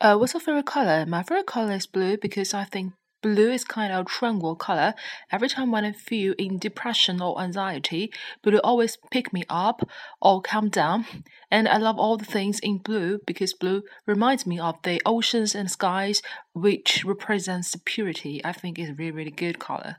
Uh, what's your favorite color? My favorite color is blue because I think blue is kind of tranquil color. Every time when I feel in depression or anxiety, blue always pick me up or calm down. And I love all the things in blue because blue reminds me of the oceans and skies, which represents purity. I think it's really really good color.